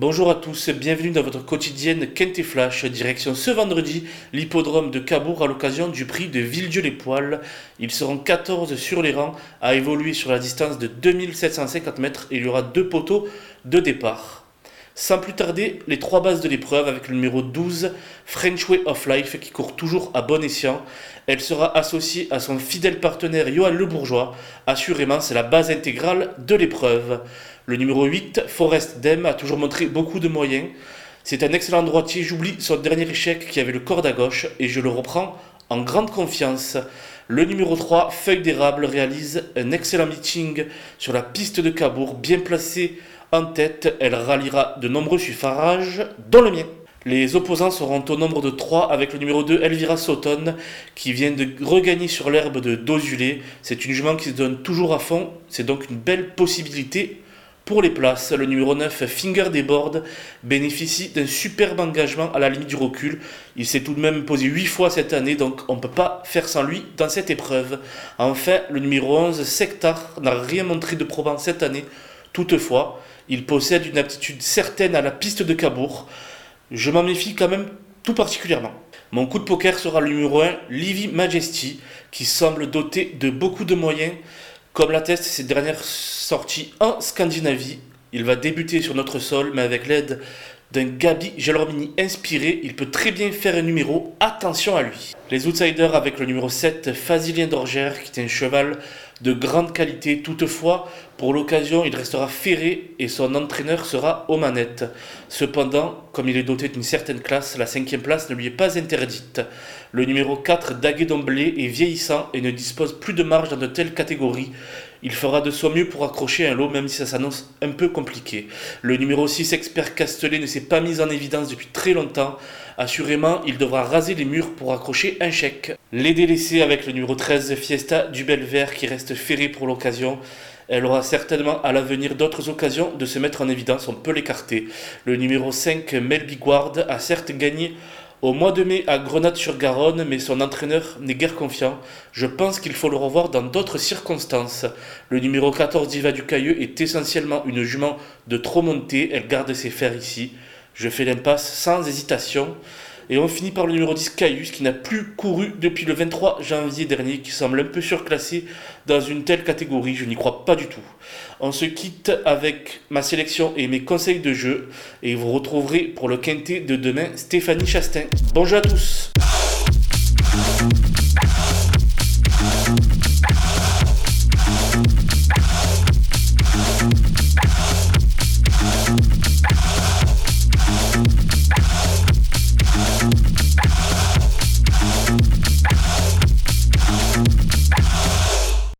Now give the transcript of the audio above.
Bonjour à tous, bienvenue dans votre quotidienne Quintet Flash, direction ce vendredi l'hippodrome de Cabourg à l'occasion du prix de Villedieu-les-Poils. Ils seront 14 sur les rangs à évoluer sur la distance de 2750 mètres et il y aura deux poteaux de départ. Sans plus tarder, les trois bases de l'épreuve avec le numéro 12, French Way of Life, qui court toujours à bon escient. Elle sera associée à son fidèle partenaire Johan Le Bourgeois. Assurément, c'est la base intégrale de l'épreuve. Le numéro 8, Forest Dem, a toujours montré beaucoup de moyens. C'est un excellent droitier. J'oublie son dernier échec qui avait le corde à gauche et je le reprends en grande confiance. Le numéro 3, Feuille d'érable, réalise un excellent meeting sur la piste de Cabourg, bien placée en tête, elle ralliera de nombreux suffrages, dont le mien. Les opposants seront au nombre de 3 avec le numéro 2 Elvira Sauton qui vient de regagner sur l'herbe de Dozulé. C'est une jument qui se donne toujours à fond, c'est donc une belle possibilité pour les places. Le numéro 9 Finger des Boards bénéficie d'un superbe engagement à la limite du recul. Il s'est tout de même posé 8 fois cette année donc on ne peut pas faire sans lui dans cette épreuve. Enfin, le numéro 11 Sectar n'a rien montré de probant cette année. Toutefois, il possède une aptitude certaine à la piste de Cabourg. Je m'en méfie quand même tout particulièrement. Mon coup de poker sera le numéro 1, Livy Majesty, qui semble doté de beaucoup de moyens, comme l'attestent ses dernières sorties en Scandinavie. Il va débuter sur notre sol, mais avec l'aide d'un Gabi Gelormini inspiré, il peut très bien faire un numéro. Attention à lui. Les outsiders avec le numéro 7, Fazilien d'Orgère, qui est un cheval de grande qualité. Toutefois, pour l'occasion, il restera ferré et son entraîneur sera aux manettes. Cependant, comme il est doté d'une certaine classe, la cinquième place ne lui est pas interdite. Le numéro 4, Daguet d'Omblé, est vieillissant et ne dispose plus de marge dans de telles catégories. Il fera de son mieux pour accrocher un lot, même si ça s'annonce un peu compliqué. Le numéro 6, Expert Castellet, ne s'est pas mis en évidence depuis très longtemps. Assurément, il devra raser les murs pour accrocher un chèque. Les délaissés avec le numéro 13, Fiesta du Belvert, qui reste ferré pour l'occasion. Elle aura certainement à l'avenir d'autres occasions de se mettre en évidence, on peut l'écarter. Le numéro 5, Melby Guard, a certes gagné au mois de mai à Grenade-sur-Garonne, mais son entraîneur n'est guère confiant. Je pense qu'il faut le revoir dans d'autres circonstances. Le numéro 14 Diva du Cailleux est essentiellement une jument de trop montée, elle garde ses fers ici. Je fais l'impasse sans hésitation. Et on finit par le numéro 10, Caius, qui n'a plus couru depuis le 23 janvier dernier, qui semble un peu surclassé dans une telle catégorie. Je n'y crois pas du tout. On se quitte avec ma sélection et mes conseils de jeu. Et vous retrouverez pour le quintet de demain Stéphanie Chastain. Bonjour à tous